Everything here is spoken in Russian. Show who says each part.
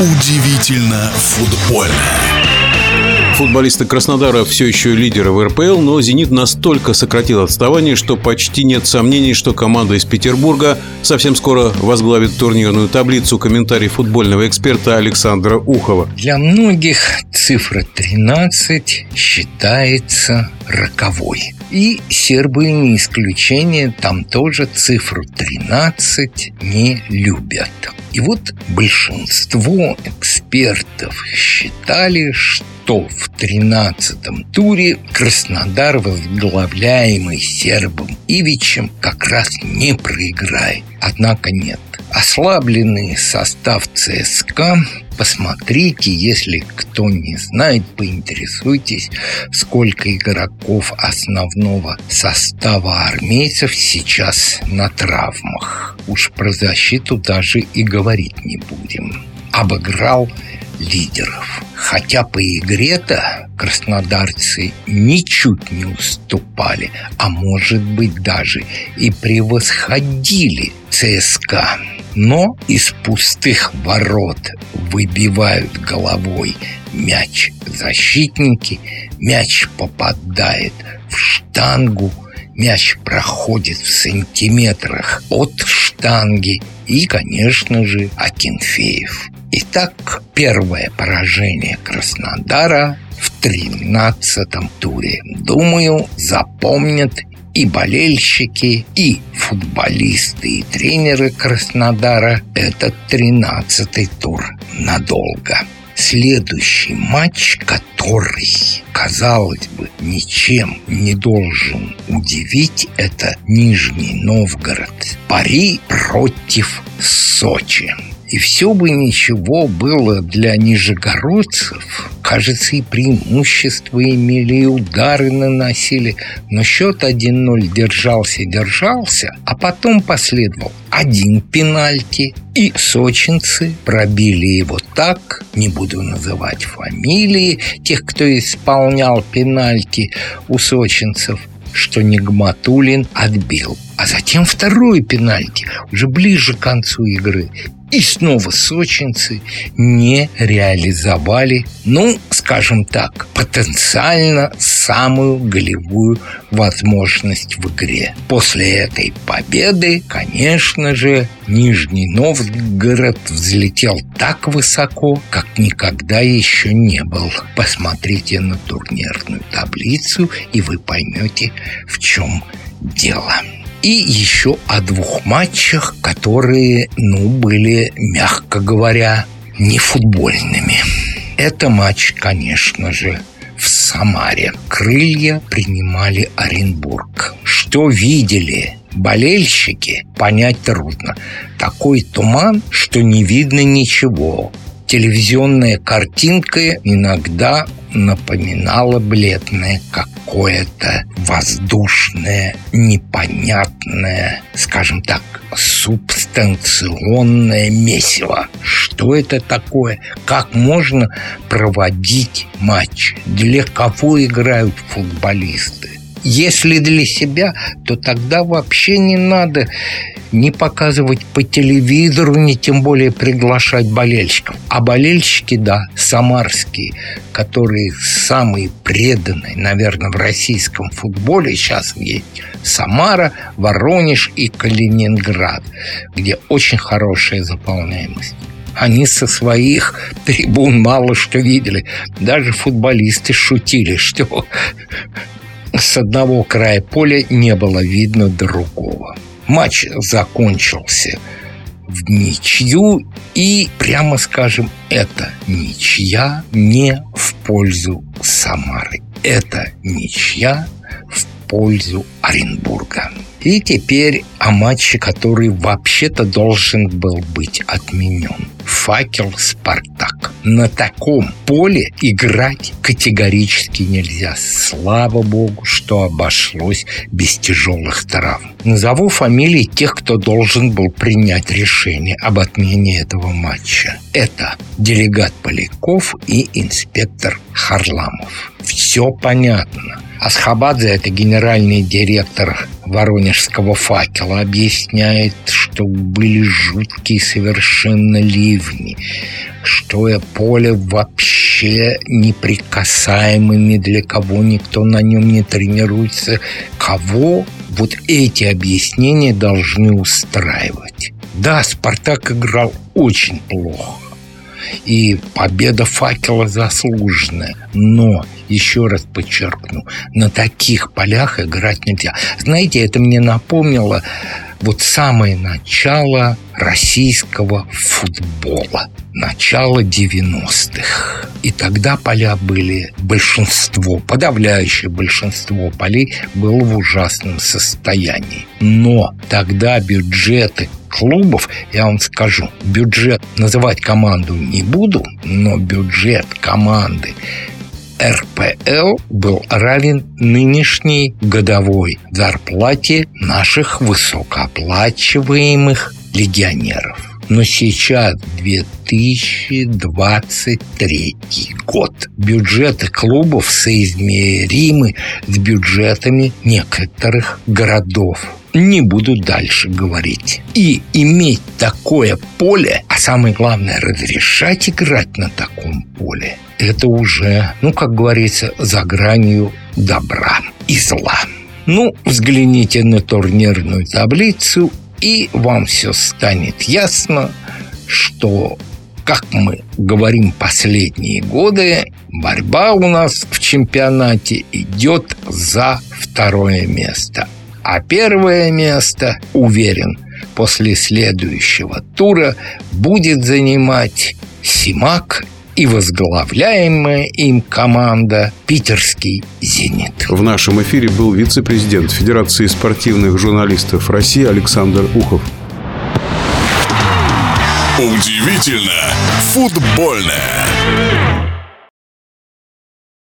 Speaker 1: Удивительно футбольно.
Speaker 2: Футболисты Краснодара все еще лидеры в РПЛ, но «Зенит» настолько сократил отставание, что почти нет сомнений, что команда из Петербурга совсем скоро возглавит турнирную таблицу. Комментарий футбольного эксперта Александра Ухова.
Speaker 3: Для многих цифра 13 считается роковой. И сербы не исключение, там тоже цифру 13 не любят. И вот большинство экспертов считали, что в 13-м туре Краснодар, возглавляемый сербом Ивичем, как раз не проиграет. Однако нет. Ослабленный состав ЦСКА Посмотрите, если кто не знает, поинтересуйтесь, сколько игроков основного состава армейцев сейчас на травмах. Уж про защиту даже и говорить не будем. Обыграл лидеров. Хотя по игре-то краснодарцы ничуть не уступали, а может быть даже и превосходили ЦСКА. Но из пустых ворот выбивают головой мяч защитники, мяч попадает в штангу, мяч проходит в сантиметрах от штанги и, конечно же, Акинфеев. Итак, первое поражение Краснодара в 13-м туре. Думаю, запомнят и болельщики, и футболисты, и тренеры Краснодара этот 13-й тур надолго. Следующий матч, который, казалось бы, ничем не должен удивить, это Нижний Новгород. Пари против Сочи. И все бы ничего было для нижегородцев. Кажется, и преимущества имели, и удары наносили. Но счет 1-0 держался-держался, а потом последовал один пенальти. И сочинцы пробили его так, не буду называть фамилии тех, кто исполнял пенальти у сочинцев, что Нигматулин отбил. А затем второй пенальти, уже ближе к концу игры. И снова сочинцы не реализовали, ну, скажем так, потенциально самую голевую возможность в игре. После этой победы, конечно же, Нижний Новгород взлетел так высоко, как никогда еще не был. Посмотрите на турнирную таблицу, и вы поймете, в чем дело. И еще о двух матчах, которые, ну, были, мягко говоря, не футбольными. Это матч, конечно же, в Самаре. Крылья принимали Оренбург. Что видели болельщики, понять трудно. Такой туман, что не видно ничего. Телевизионная картинка иногда напоминала бледное какое-то воздушное, непонятное, скажем так, субстанционное месиво. Что это такое? Как можно проводить матч? Для кого играют футболисты? Если для себя, то тогда вообще не надо не показывать по телевизору, не тем более приглашать болельщиков. А болельщики, да, самарские, которые самые преданные, наверное, в российском футболе сейчас есть Самара, Воронеж и Калининград, где очень хорошая заполняемость. Они со своих трибун мало что видели. Даже футболисты шутили, что с одного края поля не было видно другого. Матч закончился в ничью, и, прямо скажем, это ничья не в пользу Самары. Это ничья в пользу Оренбурга. И теперь о матче, который вообще-то должен был быть отменен. Факел Спартак. На таком поле играть категорически нельзя. Слава богу, что обошлось без тяжелых травм. Назову фамилии тех, кто должен был принять решение об отмене этого матча. Это делегат Поляков и инспектор Харламов. Все понятно. Асхабадзе – это генеральный директор воронежского факела объясняет, что были жуткие совершенно ливни, что поле вообще неприкасаемыми для кого никто на нем не тренируется. Кого вот эти объяснения должны устраивать? Да, Спартак играл очень плохо. И победа факела заслуженная. Но, еще раз подчеркну, на таких полях играть нельзя. Знаете, это мне напомнило вот самое начало российского футбола, начало 90-х. И тогда поля были, большинство, подавляющее большинство полей было в ужасном состоянии. Но тогда бюджеты клубов, я вам скажу, бюджет, называть команду не буду, но бюджет команды РПЛ был равен нынешней годовой зарплате наших высокооплачиваемых легионеров. Но сейчас 2023 год. Бюджеты клубов соизмеримы с бюджетами некоторых городов не буду дальше говорить. И иметь такое поле, а самое главное, разрешать играть на таком поле, это уже, ну, как говорится, за гранью добра и зла. Ну, взгляните на турнирную таблицу, и вам все станет ясно, что как мы говорим последние годы, борьба у нас в чемпионате идет за второе место. А первое место, уверен, после следующего тура будет занимать Симак и возглавляемая им команда «Питерский «Зенит».
Speaker 2: В нашем эфире был вице-президент Федерации спортивных журналистов России Александр Ухов.
Speaker 1: Удивительно футбольное.